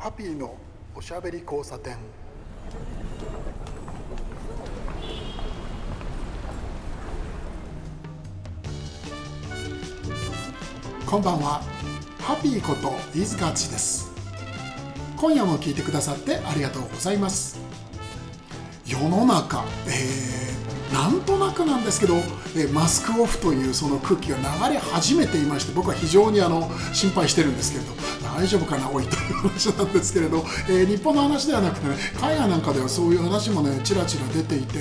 ハピーのおしゃべり交差点。こんばんは。ハピーこと飯塚敦です。今夜も聞いてくださってありがとうございます。世の中、えーなんとなくなんですけど、えーマスクオフというその空気が流れ始めていまして僕は非常にあの心配してるんですけれど大丈夫かなおいと。話なんですけれど、えー日本の話ではなくてね海外なんかではそういう話もねちらちら出ていて、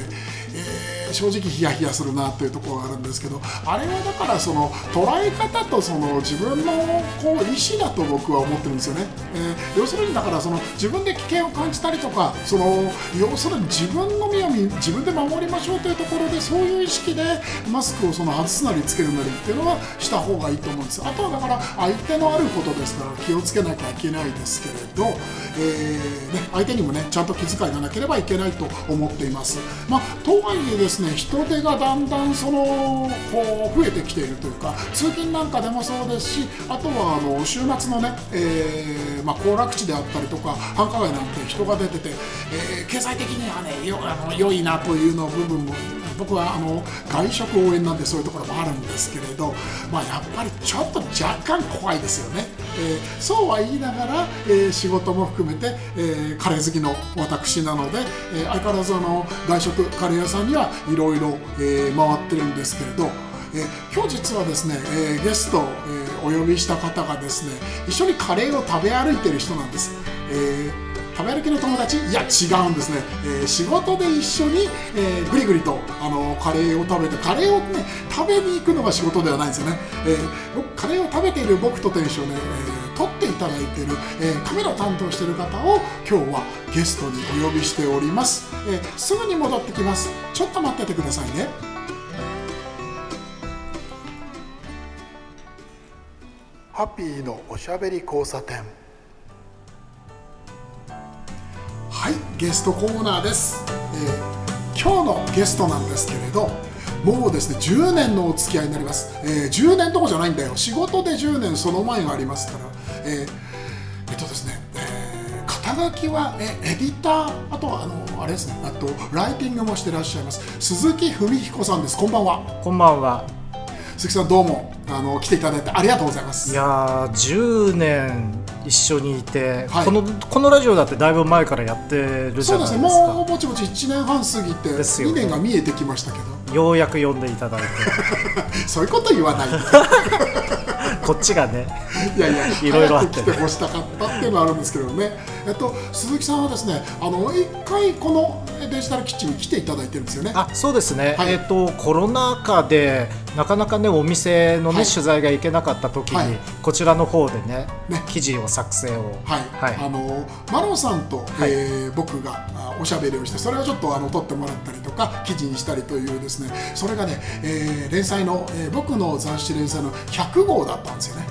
正直ヒヤヒヤするなというところがあるんですけどあれはだからその捉え方とその自分のこう意思だと僕は思ってるんですよね、えー要するにだからその自分で危険を感じたりとかその要するに自分の身を自分で守りましょうというところでそういう意識でマスクをその外すなりつけるなりっていうのはした方がいいと思うんです。あとはだから相手のあることですから気をつけなきゃいけないですけれど、えーね、相手にもねちゃんと気遣いがなければいけないと思っています、まあ、とはいえですね人手がだんだんそのこう増えてきているというか通勤なんかでもそうですしあとはあの週末のね、えーまあ、行楽地であったりとか繁華街なんて人が出てて、えー経済的にはねよあの良いなというの部分も僕はあの外食応援なんでそういうところもあるんですけれど、まあ、やっぱりちょっと若干怖いですよね、えーそうは言いながら、えー仕事も含めて、えーカレー好きの私なので、え相変わらずあの外食カレー屋さんにはいろいろ回ってるんですけれどえ今日実はですね、えゲスト、えお呼びした方がですね一緒にカレーを食べ歩いてる人なんです、えー食べ歩きの友達？いや違うんですね、えー仕事で一緒に、えーぐりぐりとあのカレーを食べてカレーをね食べに行くのが仕事ではないんですよね、えー僕カレーを食べている僕と店主をね、えー撮っていただいている、えーカメラを担当している方を今日はゲストにお呼びしております、えーすぐに戻ってきます。ちょっと待っててくださいね。ハッピーのおしゃべり交差点。ゲストコーナーです、えー今日のゲストなんですけれどもうですね10年のお付き合いになります、えー10年どころじゃないんだよ。仕事で10年その前がありますから。えーえっとですね、えー肩書きはえエディター？あとはあのあれですね。あとライティングもしてらっしゃいます。鈴木文彦さんです。こんばんは。こんばんは。鈴木さんどうもあの来ていただいてありがとうございます。いやー、10年一緒にいて、はい。このこのラジオだってだいぶ前からやってるじそうですねゃないですか。もうぼちぼち1年半過ぎて2ですよね。年が見えてきましたけど。ようやく呼んでいただいて、そういうこと言わない。で こっちがね、いやいや、いろいろあって。来てほしたかったっていうのはあるんですけどね。えっと、鈴木さんはですね、あの一回このデジタルキッチンに来ていただいてるんですよね。あそうですね、はい。えっ、とコロナ禍でなかなかねお店のね、はい。取材が行けなかった時に、はい。こちらの方でねね。記事を作成を。はい、はい。あのマロンさんと、はい。えー僕があおしゃべりをしてそれをちょっとあの撮ってもらったりとか記事にしたりというですね。それがね、えー連載の、えー僕の雑誌連載の100号だったんですよね。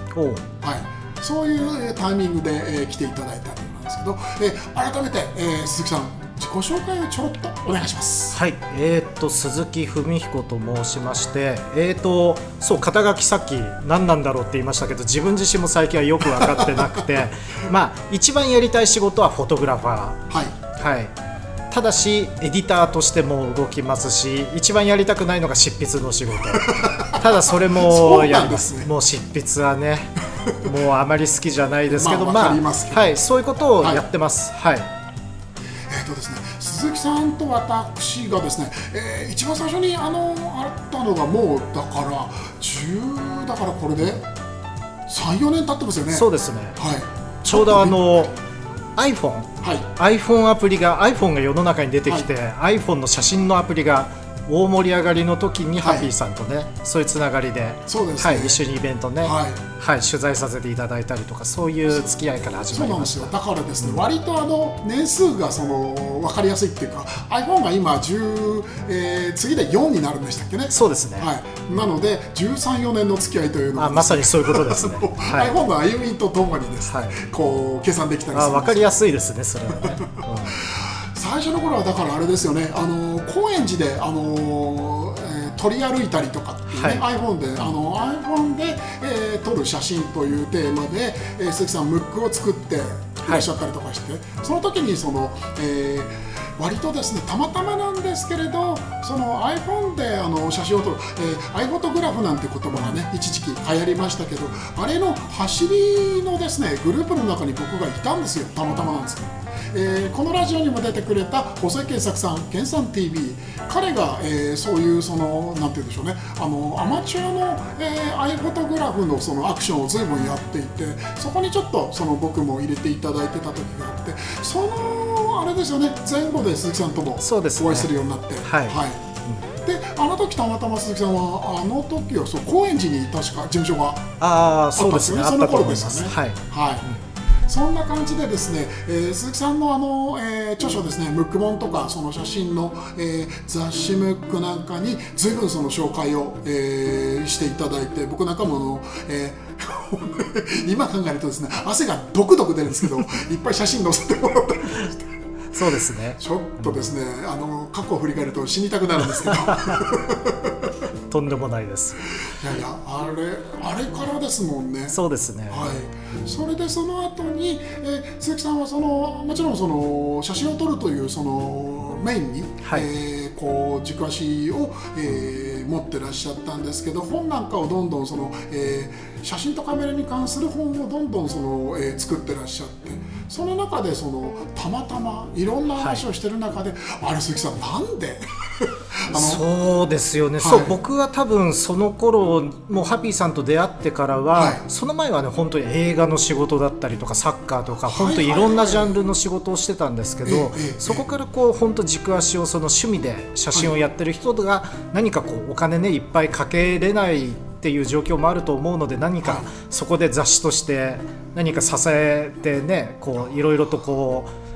はい、そういうえータイミングで、えー来ていただいたですけど、えー改めて、えー鈴木さん自己紹介をちょろっとお願いします。はい、えー、と鈴木文彦と申しまして、えー、とそう肩書きさっき何なんだろうって言いましたけど自分自身も最近はよく分かってなくて まあ一番やりたい仕事はフォトグラファはい。ー、はい、ただしエディターとしても動きますし一番やりたくないのが執筆の仕事。ただそれもやりまですね。す。もう執筆はねもうあまり好きじゃないですけど、まあますけど。はい、そういうことをやってます。はい。えーとですね、鈴木さんと私がですね、えー一番最初にあのあったのがもうだから10だからこれで34年経ってますよね。そうですね。はい。ちょうどあの iPhone はい。iPhone アプリが iPhone が世の中に出てきて、iPhone の写真のアプリが大盛り上がりの時にはいハッピーさんとね、そういうつながりで、ね。はい、一緒にイベントね、ははいい取材させていただいたりとかそういう付き合いから始そうなんですまりましたよ。だからですね、割とあの年数がその分かりやすいっていうか iPhone が今10、えー次で4になるんでしたっけね。そうですね、はい、なので134年の付き合いというのはあまさにそういうことですね、はい。iPhone の歩みとともにですね、はい。こう計算できたりするんですあ分かりやすいですねそれはね、最初の頃はだからあれですよね、あの高円寺で、あのえー取り歩いたりとかっていうね、iPhone であの iPhone で、えー撮る写真というテーマで、えー鈴木さんムックを作って、い。らっしゃったりとかして、その時にその、えー割とですねたまたまなんですけれどその iPhone であの写真を撮る、えー、アイフォトグラフなんて言葉がね一時期流行りましたけどあれの走りのですねグループの中に僕がいたんですよ。たまたまなんですけど。えー、このラジオにも出てくれた細井健作さん、健さん TV、彼が、えー、そういうそのなんて言うんでしょうね、あのアマチュアの、えー、アイフォトグラフのそのアクションを随分やっていて、そこにちょっとその僕も入れていただいてた時があって、そのあれですよね、前後で鈴木さんともお会いするようになって。はい、はい。であの時たまたま鈴木さんはあの時はそう高円寺に確か事務所があったんですよね、その頃ですよね。はい、はい、そんな感じでですね、えー、鈴木さんのあの、えー、著書ですね、ムック本とかその写真の、えー、雑誌ムックなんかに随分その紹介を、えー、していただいて、僕なんかもの、えー、今考えるとですね、汗がドクドク出るんですけど、いっぱい写真載せてもらったりして。そうですね。ちょっとですね、あの過去を振り返ると死にたくなるんですけど。とんでもないです。いやいやあれあれからですもんね。そうですね。はい。それでその後に、えー、鈴木さんはそのもちろんその写真を撮るというそのメインに、はい、えー、こう軸足を、えー、持ってらっしゃったんですけど本なんかをどんどんその、えー、写真とカメラに関する本をどんどんその、えー、作ってらっしゃって。その中でそのたまたまいろんな話をしてる中で、はい、あれ鈴木さんなんで？そうですよね、はい、そう僕は多分その頃もうハッピーさんと出会ってからは、はい、その前はね本当に映画の仕事だったりとかサッカーとか本当いろんなジャンルの仕事をしてたんですけど、そこからこう本当軸足をその趣味で写真をやってる人が何かこうお金ねいっぱいかけれないっていう状況もあると思うので何かそこで雑誌として何か支えてねこういろいろとこう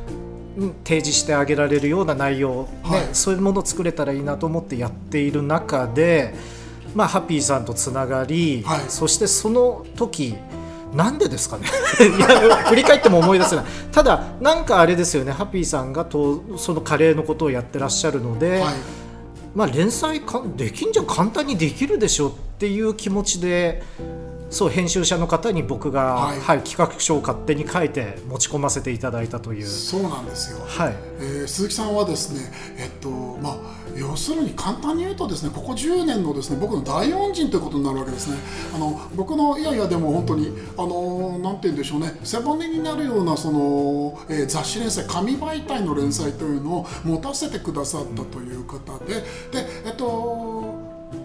提示してあげられるような内容、ね、はい、そういうものを作れたらいいなと思ってやっている中で、まあ、ハッピーさんとつながり、はい、そしてその時なんでですかね。いや振り返っても思い出せない。ただなんかあれですよね。ハッピーさんがとそのカレーのことをやってらっしゃるので、はい、まあ、連載かできんじゃ簡単にできるでしょっていう気持ちでそう編集者の方に僕が、はい、はい、企画書を勝手に書いて持ち込ませていただいたという。そうなんですよ、はい。えー、鈴木さんはですね、えっとまあ、要するに簡単に言うとですねここ10年のですね僕の大恩人ということになるわけですね。あの僕のいやいやでも本当にあのなんて言うんでしょうね背骨になるようなその、えー、雑誌連載紙媒体の連載というのを持たせてくださったという方ででえっと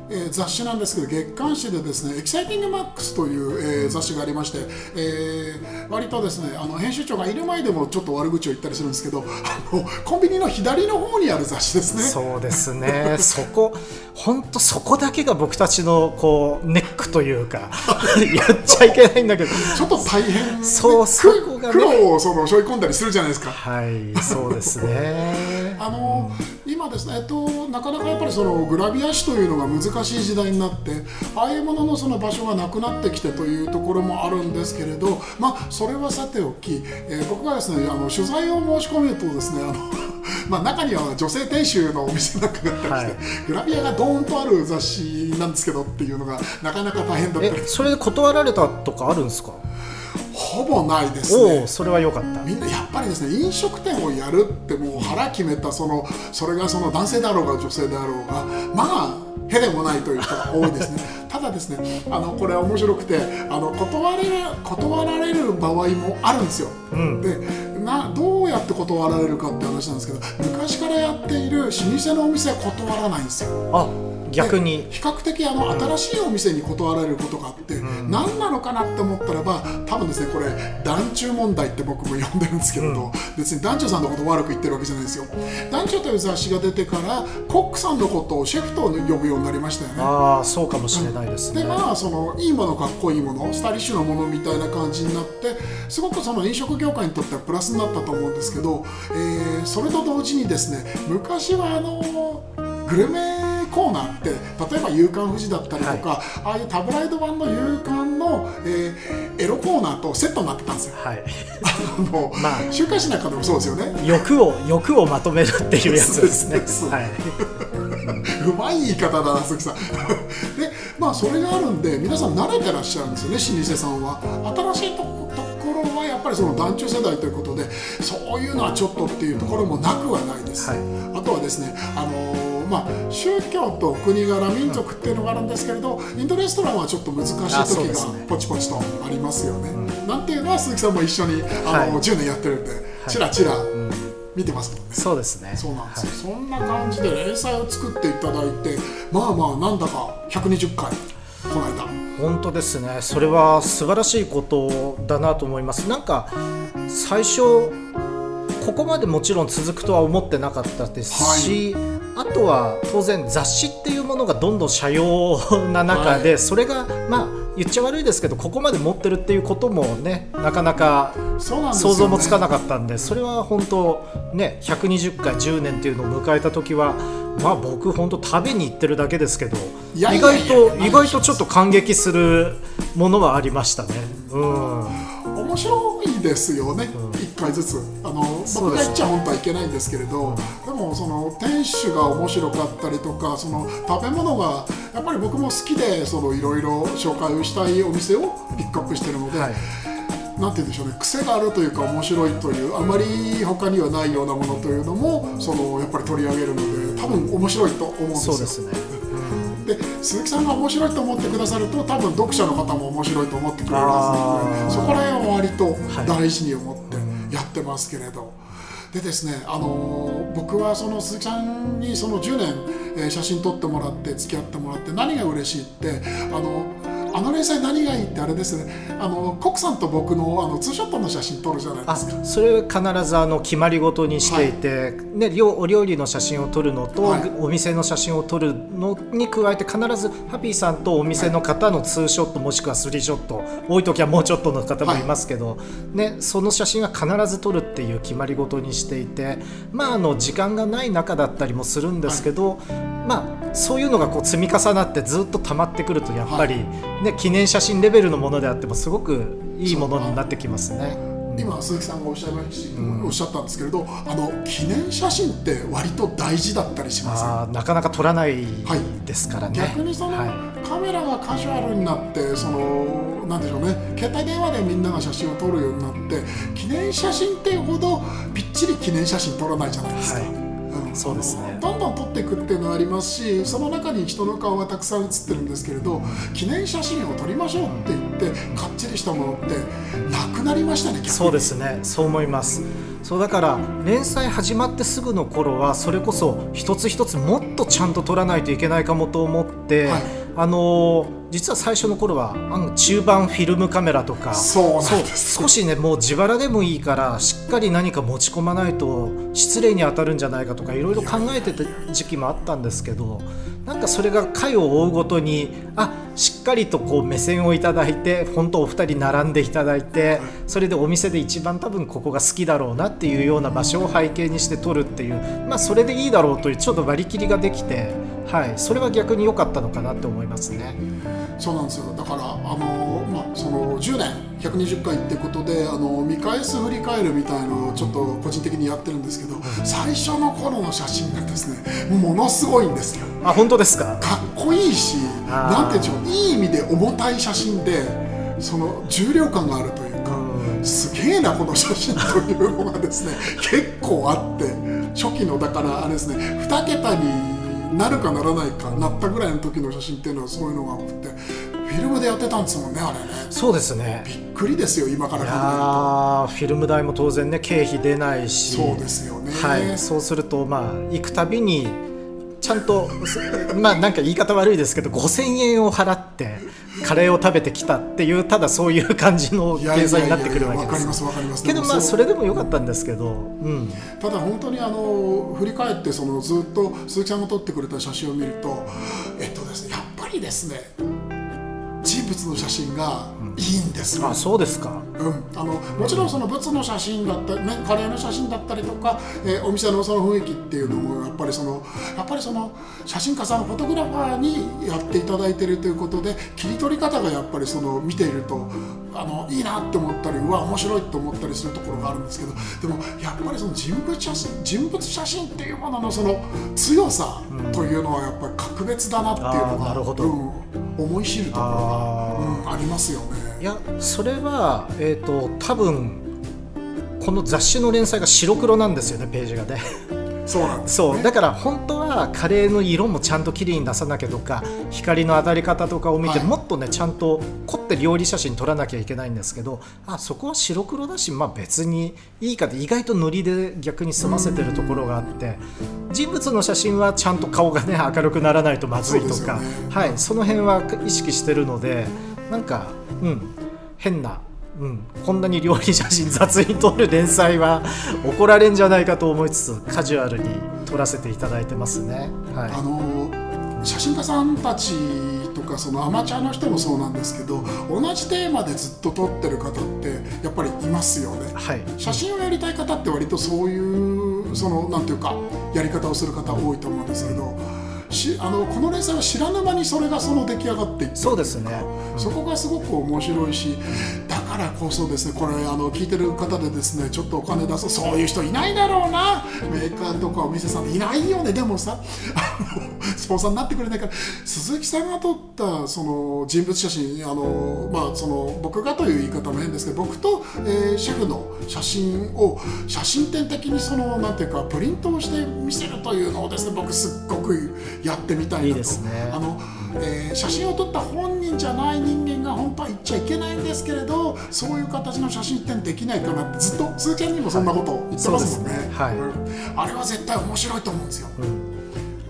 えー、雑誌なんですけど月刊誌でですね「エキサイティングマックス」という、えー、雑誌がありまして、えー、割とですねあの編集長がいる前でもちょっと悪口を言ったりするんですけどあのコンビニの左の方にある雑誌ですね。そうですね。そこ本当そこだけが僕たちのこうネックというか。やっちゃいけないんだけど。ちょっと大変。そうそこが、ね、苦労をその背負い込んだりするじゃないですか。はいそうですね。あの、うん、今ですねえっとなかなかやっぱりそのグラビア誌というのが難しい時代になってああいうもののその場所がなくなってきてというところもあるんですけれどまあそれはさておき、えー、僕がですねあの取材を申し込めるとですねあの まあ中には女性店主のお店なんかがあったりして、はい、グラビアがドーンとある雑誌なんですけどっていうのがなかなか大変だった。りそれで断られたとかあるんですか？ほぼないですね。それは良かった。みんなやっぱりですね飲食店をやるってもう腹決めたそのそれがその男性だろうが女性であろうがまあへでもないという人が多いですね。ただですねあのこれ面白くてあの断れ断られる場合もあるんですよ、うん、でなどうやって断られるかって話なんですけど昔からやっている老舗のお店は断らないんですよ。あ逆に。比較的あの新しいお店に断られることがあって、うん、何なのかなって思ったらば多分ですねこれ団中問題って僕も呼んでるんですけれど、うん、別に団長さんのこと悪く言ってるわけじゃないですよ。団長という雑誌が出てからコックさんのことをシェフと呼ぶようになりましたよね。ああそうかもしれないですね、でまあそのいいものかっこいいものスタイリッシュなものみたいな感じになってすごくその飲食業界にとってはプラスになったと思うんですけど、えー、それと同時にですね昔はあのグルメコーナーって例えば「夕刊富士」だったりとか、はい、ああいうタブライド版の夕刊の、えー、エロコーナーとセットになってたんですよ。はい、あの、まあ、週刊誌なんかでもそうですよね。欲を欲をまとめるっていうやつですね。はい、うまい言い方だな鈴木さん。でまあそれがあるんで皆さん慣れてらっしゃるんですよね老舗さんは。新しいとこ頃はやっぱりその団中世代ということでそういうのはちょっとっていうところもなくはないです、はい、あとはですねあのまあ、宗教と国柄民族っていうのがあるんですけれどインドレストランはちょっと難しい時がポチポチとありますよね。なんていうのは鈴木さんも一緒にあの、はい、10年やってるんでちらちら見てますもんね。そうですね。そうなんですよ、はい、そんな感じで連載を作っていただいてまあまあなんだか120回この間。本当ですね。それは素晴らしいことだなと思います。なんか最初ここまでもちろん続くとは思ってなかったですし、はい、あとは当然雑誌っていうものがどんどん社用な中で、はい、それがまあ言っちゃ悪いですけどここまで持ってるっていうこともねなかなか想像もつかなかったんでそれは本当ね120回10年っていうのを迎えた時はまあ僕本当食べに行ってるだけですけど意外と意外とちょっと感激するものはありましたね。うん。面白いですよね、うん、1回ずつあの僕が言っちゃ本当はいけないんですけれどでもその店主が面白かったりとかその食べ物がやっぱり僕も好きでいろいろ紹介をしたいお店をピックアップしてるので。はい。なんて言うんでしょうね癖があるというか面白いというあまり他にはないようなものというのもそのやっぱり取り上げるので多分面白いと思うんですよ。そうですね。で鈴木さんが面白いと思ってくださると多分読者の方も面白いと思ってくれるはずなのでそこら辺は割と大事に思ってやってますけれど。でですね、あの僕はその鈴木さんにその10年、えー、写真撮ってもらって付き合ってもらって何が嬉しいってあのあの連載何がいいってあれですね。あのコックさんと僕のあのツーショットの写真撮るじゃないですか。それ必ずあの決まり事にしていて、はい、ね、お料理の写真を撮るのと、はい、お店の写真を撮るのに加えて必ずハピーさんとお店の方のツーショットもしくはスリーショット多い時はもうちょっとの方もいますけど、はい、ね、その写真は必ず撮るっていう決まり事にしていてまああの時間がない中だったりもするんですけど、まあそういうのがこう積み重なってずっと溜まってくるとやっぱり、ね、記念写真レベルのものであってもすごくいいものになってきますね。今鈴木さんがおっしゃいまし、うん、おっしゃったんですけれどあの記念写真って割と大事だったりします？なかなか撮らないですからね、はい、逆にその、はい、カメラがカジュアルになってそのなんでしょうね携帯電話でみんなが写真を撮るようになって記念写真っていうほどびっちり記念写真撮らないじゃないですか。はいそうですね。どんどん撮っていくっていうのはありますしその中に人の顔がたくさん写ってるんですけれど記念写真を撮りましょうって言ってかっちりしたものってなくなりましたねそうですね。そう思います。そうだから連載始まってすぐの頃はそれこそ一つ一つもっとちゃんと撮らないといけないかもと思って、はい、あの実は最初の頃はあの中盤フィルムカメラとかそう少しねもう自腹でもいいからしっかり何か持ち込まないと失礼に当たるんじゃないかとかいろいろ考えてた時期もあったんですけどなんかそれが回を追うごとにあしっかりとこう目線をいただいて本当お二人並んでいただいてそれでお店で一番多分ここが好きだろうなっていうような場所を背景にして撮るっていうまあそれでいいだろうというちょっと割り切りができてはい。それは逆に良かったのかなって思いますね。そうなんですよ。だからあの、まあ、その10年120回ってことであの見返す振り返るみたいのをちょっと個人的にやってるんですけど最初の頃の写真がですねものすごいんですよ。あ本当ですか？かっこいいしなんていうんでしょう。いい意味で重たい写真でその重量感があるというかすげえなこの写真というのがですね結構あって初期のだからあれですね2桁になるかならないかなったぐらいの時の写真っていうのはそういうのが多くてフィルムでやってたんですもんねあれね。そうですね。びっくりですよ今から考えると。フィルム代も当然ね経費出ないし。そうですよね、はい、そうするとまあ行くたびにちゃんとまあなんか言い方悪いですけど5000円を払ってカレーを食べてきたっていうただそういう感じの計算になってくるわけです。けどまあそれでもよかったんですけど、うん、ただ本当にあの振り返ってそのずっと鈴木ちゃんが撮ってくれた写真を見るとえっとですねやっぱりですね人物の写真がいいんですあそうですか、うん、あのもちろんその物の写真だったり、ね、カレーの写真だったりとか、えー、お店のその雰囲気っていうのもやっぱりそのやっぱりその写真家さんフォトグラファーにやっていただいているということで切り取り方がやっぱりその見ているとあのいいなって思ったりうわ面白いと思ったりするところがあるんですけどでもやっぱりその人物写真人物写真っていうもののその強さというのはやっぱり格別だなっていうのが、うん、思い知るところが、うん、ありますよね。いやそれはえっ、と多分この雑誌の連載が白黒なんですよねページがねそうなんです、そう。だから本当はカレーの色もちゃんと綺麗に出さなきゃとか光の当たり方とかを見て、はい。もっとねちゃんと凝って料理写真撮らなきゃいけないんですけどあそこは白黒だし、まあ、別にいいかって意外と塗りで逆に済ませてるところがあって人物の写真はちゃんと顔がね明るくならないとまずいとか、そね。はい、その辺は意識してるのでなんかうん。変な。うん、こんなに料理写真雑に撮る連載は怒られんじゃないかと思いつつカジュアルに撮らせていただいてますね。はい。あの写真家さんたちとかそのアマチュアの人もそうなんですけど同じテーマでずっと撮ってる方ってやっぱりいますよね。はい、写真をやりたい方って割とそういうそのなんていうかやり方をする方多いと思うんですけどしあのこの連載は知らぬ間にそれがその出来上がっていってそうですね。そこがすごく面白いしだからこそですねこれあの聞いてる方でですねちょっとお金出そうそういう人いないだろうな。メーカーとかお店さんでいないよね。でもさスポンサーになってくれないから。鈴木さんが撮ったその人物写真あの、まあ、その僕がという言い方も変ですけど僕と、えーシェフの写真を写真展的にそのなんていうかプリントをして見せるというのをですね僕すっごくやってみたいなと。いいですね。あの、えー写真を撮った本人じゃない人間が本当は言っちゃいけないんですけれどそういう形の写真展できないかなってずっと鈴木ちゃんにもそんなこと言ってますもんね,、そうですねはい。うん。あれは絶対面白いと思うんですよ、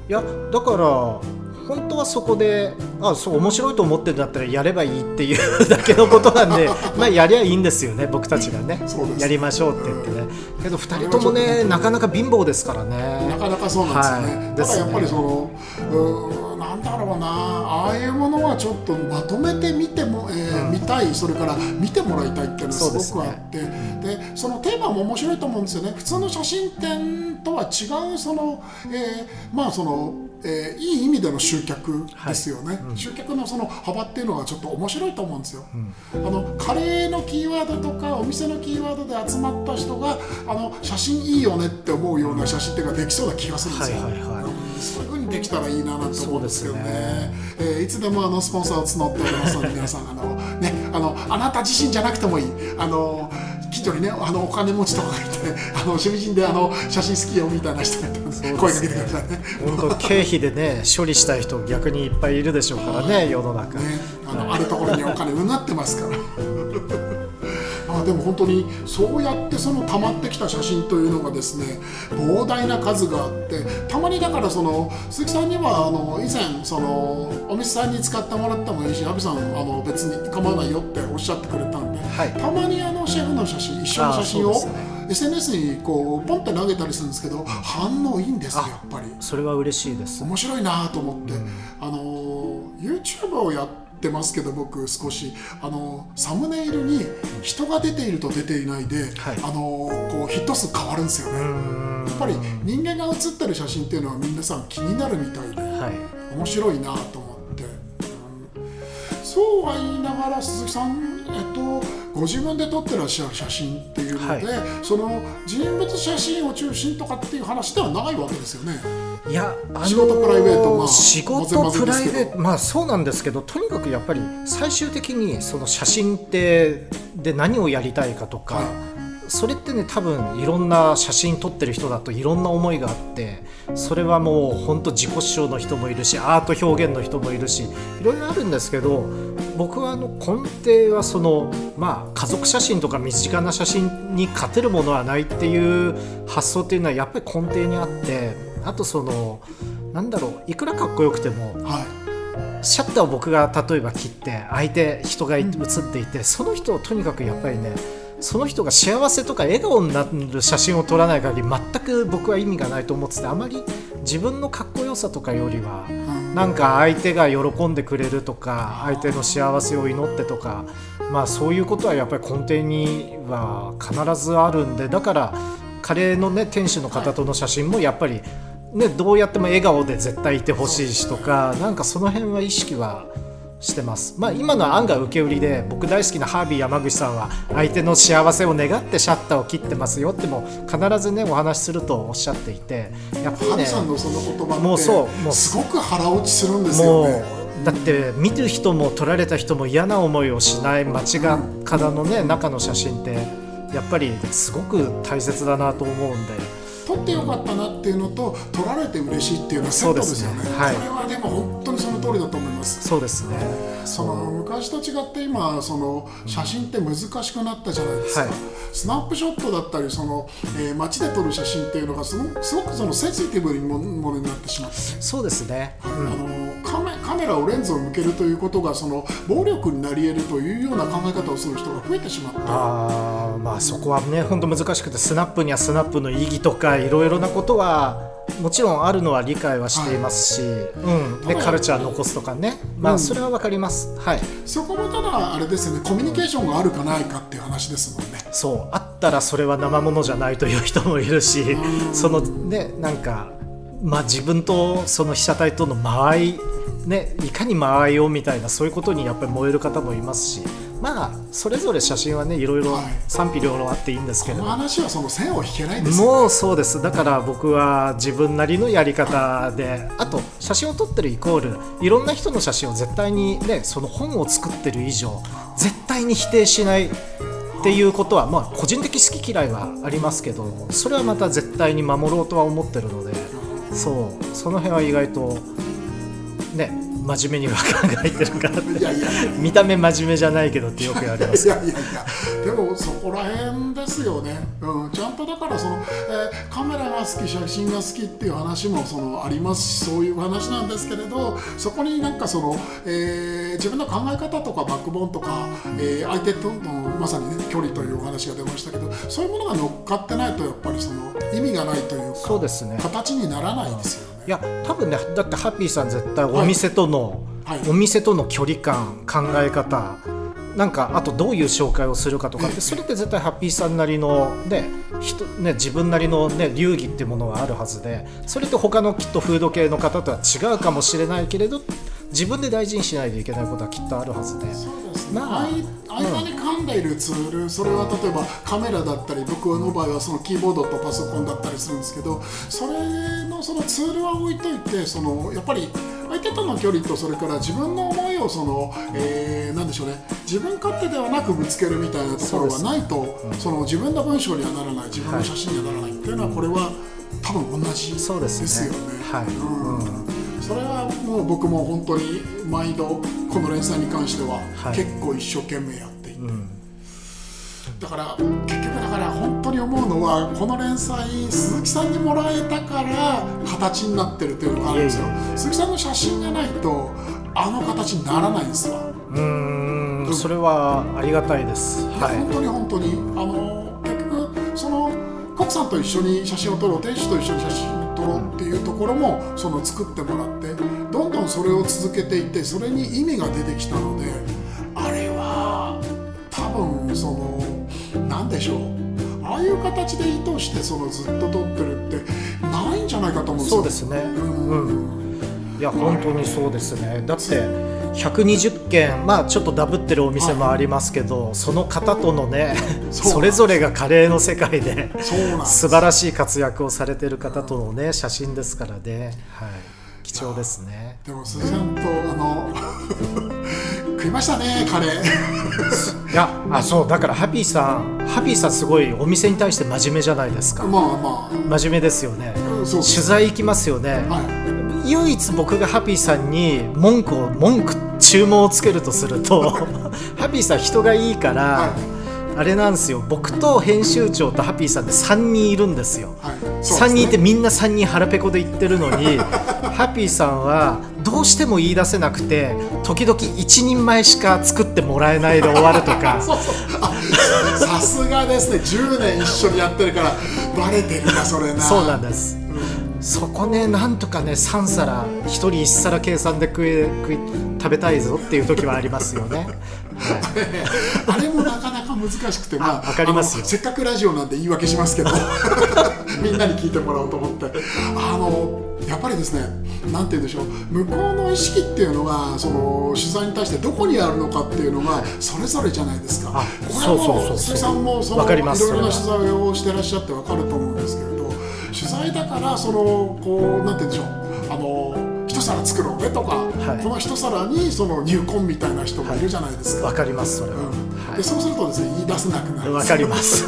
いやだから本当はそこであそう面白いと思ってるんだったらやればいいっていうだけのことなんで まあやりゃいいんですよね僕たちがね。やりましょうって言ってね。けど2人ともねなかなか貧乏ですからね。なかなかそうなんですよね、はい。ただやっぱりそのうんだろうな。ああいうものはちょっとまとめて見ても、えー見たい。それから見てもらいたいっていうのがすごくあって。で,、そのテーマも面白いと思うんですよね。普通の写真展とは違うその、えーまあその、えーいい意味での集客ですよね、集客のその幅っていうのはちょっと面白いと思うんですよ、あのカレーのキーワードとかお店のキーワードで集まった人があの写真いいよねって思うような写真っていうのができそうな気がするんですよ、はいはいはい。うんそういう風にできたらいいななんて思うんですけどねそうですえーいつでもあのスポンサーを募っておりますので皆さんあの、ね、あのあなた自身じゃなくてもいいあの近所にねあのお金持ちとかがいてあの趣味人であの写真好きよみたいな人がいたら声かけてくださいね。本当経費でね処理したい人逆にいっぱいいるでしょうからね世の中、ね、あのあるところにお金うなってますから。まあでも本当にそうやってその溜まってきた写真というのがですね膨大な数があってたまにだからその鈴木さんにはあの以前そのお店さんに使ってもらってもいいし阿部さんあの別に構わないよっておっしゃってくれたんで、はい。たまにあのシェフの写真一緒の写真を SNS にこうポンって投げたりするんですけど反応いいんですよやっぱり。それは嬉しいです。面白いなと思って、あの YouTube をやってますけど僕少し。あのサムネイルに人が出ていると出ていないで、はい。あのこうヒット数変わるんですよね、やっぱり人間が写ってる写真っていうのは皆さん気になるみたいではい。面白いなと思って、うん。そうは言いながら鈴木さん、えっと、ご自分で撮ってらっしゃる写真っていうので、その人物写真を中心とかっていう話ではないわけですよね。いや、あの仕事プライベートまあ仕事プライベートまあそうなんですけどとにかくやっぱり最終的にその写真ってで何をやりたいかとか、はい。それってね多分いろんな写真撮ってる人だといろんな思いがあってそれはもう本当自己主張の人もいるしアート表現の人もいるしいろいろあるんですけど僕はあの根底はそのまあ家族写真とか身近な写真に勝てるものはないっていう発想っていうのはやっぱり根底にあってあとそのなんだろういくらかっこよくてもはい。シャッターを僕が例えば切って相手人が写っていてその人をとにかくやっぱりねその人が幸せとか笑顔になる写真を撮らない限り全く僕は意味がないと思っててあまり自分のかっこよさとかよりはうんなんか相手が喜んでくれるとか相手の幸せを祈ってとかまあそういうことはやっぱり根底には必ずあるんでだからカレーのね店主の方との写真もやっぱりねどうやっても笑顔で絶対いてほしいしとかなんかその辺は意識はしてますまあ今のは案が受け売りで僕大好きなハービー山口さんは相手の幸せを願ってシャッターを切ってますよっても必ずねお話しするとおっしゃっていてやっぱりねさんのその言葉もうそうもうすごく腹落ちするんですよもね。うだって見る人も撮られた人も嫌な思いをしない街がからのね中の写真ってやっぱりすごく大切だなと思うんで。撮ってよかったなっていうのと撮られて嬉しいっていうのはセットですよね、ね。はい、これはでも本当にその通りだと思います。そうですね。その昔と違って今その写真って難しくなったじゃないですか、はい、スナップショットだったりその、えー、街で撮る写真っていうのがすごすごくそのセンシティブにもものになってしまって。そうですね、うん、あのカメカメラをレンズを向けるということがその暴力になり得るというような考え方をする人が増えてしまったあまあそこはね本当難しくてスナップにはスナップの意義とかいろいろなことはもちろんあるのは理解はしていますし、はいうん、でカルチャー残すとかね、まあ、それは分かります、はい、そこもただあれですよね。コミュニケーションがあるかないかっていう話ですもんね。そう。あったらそれは生ものじゃないという人もいるしそのねなんかまあ自分とその被写体との間合いねいかに間合いをみたいなそういうことにやっぱり燃える方もいますしまあそれぞれ写真はねいろいろ賛否両論あっていいんですけど、この話はその線を引けないです、ね、もうそうです。だから僕は自分なりのやり方であと写真を撮ってるイコールいろんな人の写真を絶対にねその本を作ってる以上絶対に否定しないっていうことはまあ個人的好き嫌いはありますけどそれはまた絶対に守ろうとは思ってるのでそう。その辺は意外とね真面目には考えてるからって。いやいや見た目真面目じゃないけどってよく言われます。いやいやいやでもそこら辺ですよね、うん、ちゃんとだからその、えー、カメラが好き写真が好きっていう話もそのありますしそういう話なんですけれどそこになんかその、えー、自分の考え方とかバックボーンとか、えー、相手とのまさにね距離というお話が出ましたけどそういうものが乗っかってないとやっぱりその意味がないというかそうです、ね、形にならないですよね。いや多分ねだってハッピーさん絶対お店との、はい。はい、お店との距離感考え方。なんかあとどういう紹介をするかとかってそれって絶対ハッピーさんなりのね人ね自分なりのね流儀っていうものがあるはずでそれって他のきっとフード系の方とは違うかもしれないけれど自分で大事にしないといけないことはきっとあるはずで。そうですね、まあ、間に噛んでいるツール、それは例えばカメラだったり僕の場合はそのキーボードとパソコンだったりするんですけどそれのそのツールは置いといてそのやっぱり相手との距離とそれから自分の思いをその、えー、なんでしょうね。自分勝手ではなくぶつけるみたいなところはないとそ、の自分の文章にはならない。自分の写真にはならないっていうのはこれは多分同じですよね。はい、うんそれはもう僕も本当に毎度この連載に関しては結構一生懸命やっていて、はいうん、だから結局だから本当に思うのはこの連載鈴木さんにもらえたから形になってるっていうのがあるんですよ。鈴木さんの写真がないとあの形にならないんですわ。うんそれはありがたいです、はい、本当に本当に。あの結局そのコックさんと一緒に写真を撮ろう店主と一緒に写真を撮ろっていうところもその作ってもらってどんどんそれを続けていってそれに意味が出てきたのであれは多分その何でしょうああいう形で意図してそのずっと撮ってるってないんじゃないかと思うんですよ。そうですね、うん、うん、いや本当にそうですね。だって120件まあちょっとダブってるお店もありますけど、はい、その方とのね それぞれがカレーの世界で素晴らしい活躍をされてる方とのね写真ですからね、はい、貴重ですね。でも鈴木さんとあの 食いましたねカレー。い やあそうだからハピーさんハピーさんすごいお店に対して真面目じゃないですか。まあまあ。真面目ですよね、取材行きますよね、はい。唯一僕がハピーさんに文句を文句注文をつけるとすると ハピーさん人がいいから、はい、あれなんですよ。僕と編集長とハピーさんで3人いるんですよ、はい。すね、3人いてみんな3人腹ペコで言ってるのに ハピーさんはどうしても言い出せなくて時々一人前しか作ってもらえないで終わるとか。さすがですね。10年一緒にやってるからバレてるなそれな。そうなんです。そこねなんとかね3皿1人1皿計算で食え食い食べたいぞっていう時はありますよね、はい、あれもなかなか難しくてまあかりますせっかくラジオなんで言い訳しますけど みんなに聞いてもらおうと思って。あのやっぱりですねなんて言うんでしょう向こうの意識っていうのがその取材に対してどこにあるのかっていうのがそれぞれじゃないですか。これはもう鈴木さんもそのいろいろな取材をしてらっしゃってわかると思うんですけれど取材だからそのこうなんて言うんでしょう皿作ろうねとか、はい。この一皿にその入魂みたいな人がいるじゃないですか、わかりますそれは、うん。はい。でそうするとですね言い出せなくなる。わかります。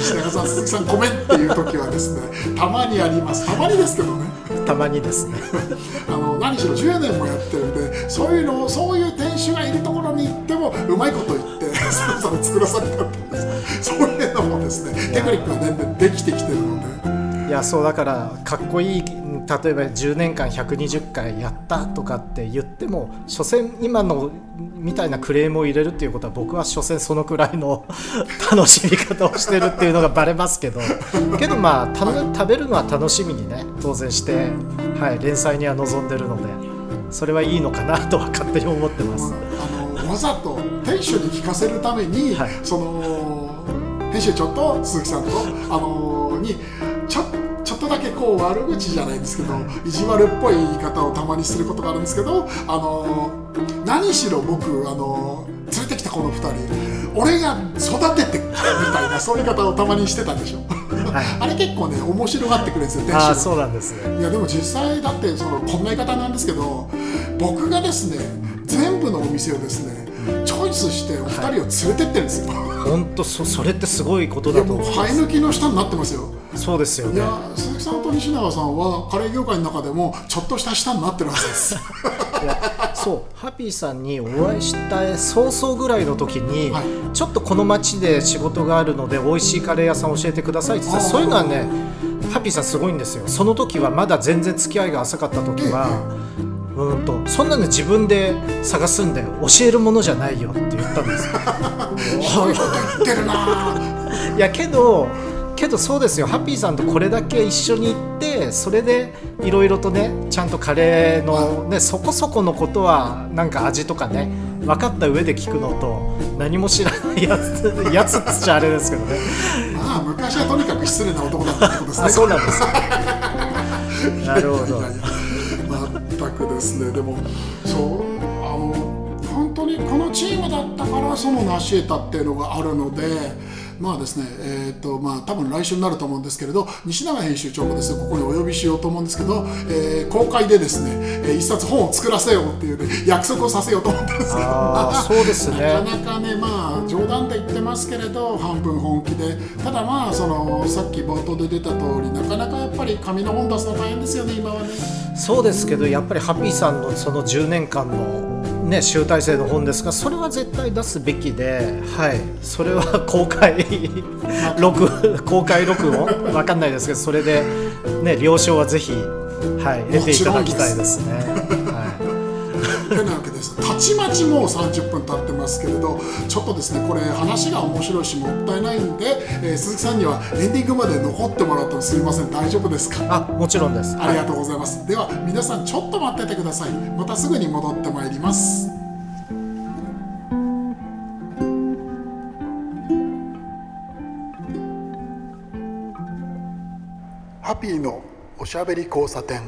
石永さん鈴木さんごめんっていう時はですねたまにあります。たまにですけどね。たまにですね。あの何しろ10年もやってるんでそういうのをそういう店主がいるところに行ってもうまいこと言って そろそろ作らされたんです。そういうのもですねテクニックが全然できてきてるので。いやそうだからかっこいい例えば10年間120回やったとかって言っても所詮今のみたいなクレームを入れるっていうことは僕は所詮そのくらいの 楽しみ方をしてるっていうのがバレますけどけどまあ食べるのは楽しみにね当然して、はい、連載には臨んでるのでそれはいいのかなとは勝手に思ってます。あのわざと店主に聞かせるために、はいその編集長と鈴木さんとあのにちょちょっとだけこう悪口じゃないですけど意地悪っぽい言い方をたまにすることがあるんですけどあの何しろ僕あの連れてきたこの2人俺が育ててみたいなそういう言い方をたまにしてたんでしょ、はい。あれ結構ね面白がってくれるんですよ店主あそうなんですね。いやでも実際だってそのこんな言い方なんですけど僕がですね全部のお店をですねチョイスしてお二人を連れてってるんですよ、本当そそれってすごいことだと思います。生え抜きの下になってますよそうですよね。いや鈴木さんと西永さんはカレー業界の中でもちょっとした下になってるはずです。そう。ハッピーさんにお会いした早々ぐらいの時に、はい。ちょっとこの町で仕事があるので美味しいカレー屋さん教えてくださいって言ってそういうのはねハッピーさんすごいんですよ。その時はまだ全然付き合いが浅かった時は、うんとそんなの自分で探すんだよ教えるものじゃないよって言ったんですよ。そういうこと言ってるなぁいやけどけどそうですよ。ハッピーさんとこれだけ一緒に行ってそれでいろいろとねちゃんとカレーの、ね、そこそこのことはなんか味とかね分かった上で聞くのと何も知らないやつやつっつっちゃあれですけどね。まあ昔はとにかく失礼な男だったってことですね。あそうなんです。よなるほど。全くですね。でもそうあの本当にこのチームだったからその成し得たっていうのがあるのでまあですねえっ、とまあ多分来週になると思うんですけれど西永編集長もですねここにお呼びしようと思うんですけど、えー公開でですね、えー一冊本を作らせようっていう、ね、約束をさせようと思ってるんですけど。そうですね。なかなかねまあ冗談で言ってますけれど半分本気で。ただまあそのさっき冒頭で出た通りなかなかやっぱり紙の本出すの大変ですよね今はね。そうですけどやっぱりハッピーさんのその10年間の、ね、集大成の本ですがそれは絶対出すべきで、はい、それは公開 録公開録音？わかんないですけどそれで、ね、了承はぜひ、はい、得ていただきたいですね。ちまちもう30分経ってますけれどちょっとですねこれ話が面白いしもったいないんで、えー鈴木さんにはエンディングまで残ってもらってもすみません大丈夫ですか？あもちろんです。ありがとうございます。では皆さんちょっと待っててください。またすぐに戻ってまいります。ハピーのおしゃべり交差点。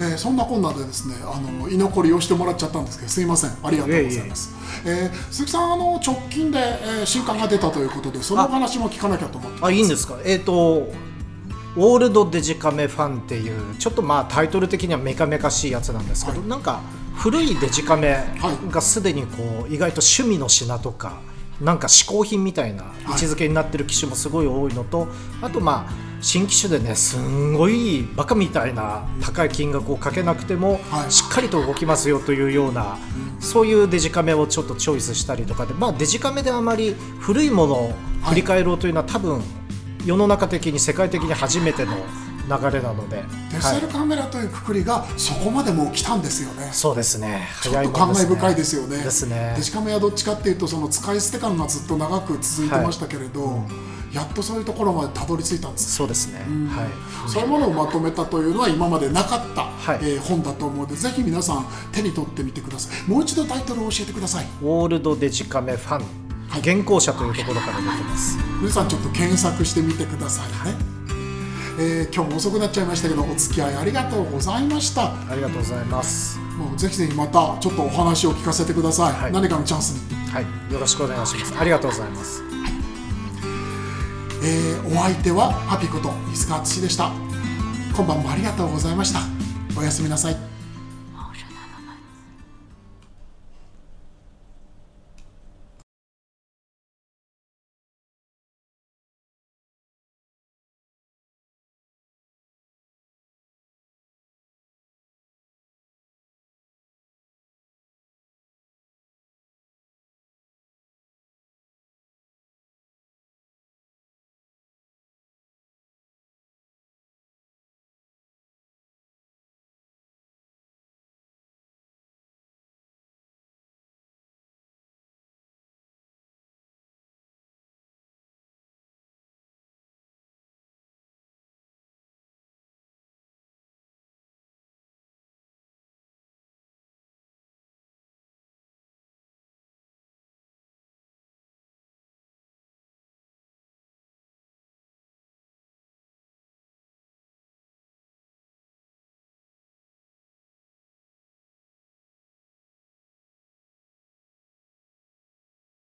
えーそんなこんなでですね、あの居残りをしてもらっちゃったんですけど、すいません、ありがとうございます。えー鈴木さん、あの直近で、えー新刊が出たということで、そのお話も聞かなきゃと思って。あいいんですか？えっ、とオールドデジカメファンっていうちょっとまあタイトル的にはメカメカしいやつなんですけど、はい。なんか古いデジカメはい。がすでにこう意外と趣味の品とかなんか嗜好品みたいな位置づけになってる機種もすごい多いのと、あとまあ新機種でねすんごいバカみたいな高い金額をかけなくても、はい。しっかりと動きますよというような、そういうデジカメをちょっとチョイスしたりとかで、まあ、デジカメであまり古いものを振り返ろうというのは、多分世の中的に世界的に初めての流れなので、デジはいタルカメラというくくりがそこまでもう来たんですよね。そうですね。ちょっと感慨深いですよね。ですね。デジカメはどっちかっていうとその使い捨て感がずっと長く続いてましたけれど、やっとそういうところまでたどり着いたんです。そうですね、はい。そういうものをまとめたというのは今までなかった、はい。えー本だと思うのでぜひ皆さん手に取ってみてください。もう一度タイトルを教えてください。オールドデジカメファン、はい。原稿者というところから出てます。皆さんちょっと検索してみてくださいね、えー今日も遅くなっちゃいましたけどお付き合いありがとうございました。ありがとうございます。もうぜひぜひまたちょっとお話を聞かせてください、はい。何かのチャンスに。はい。よろしくお願いします。ありがとうございますえーお相手はハピこと飯塚敦でした。今晩もありがとうございました。おやすみなさい。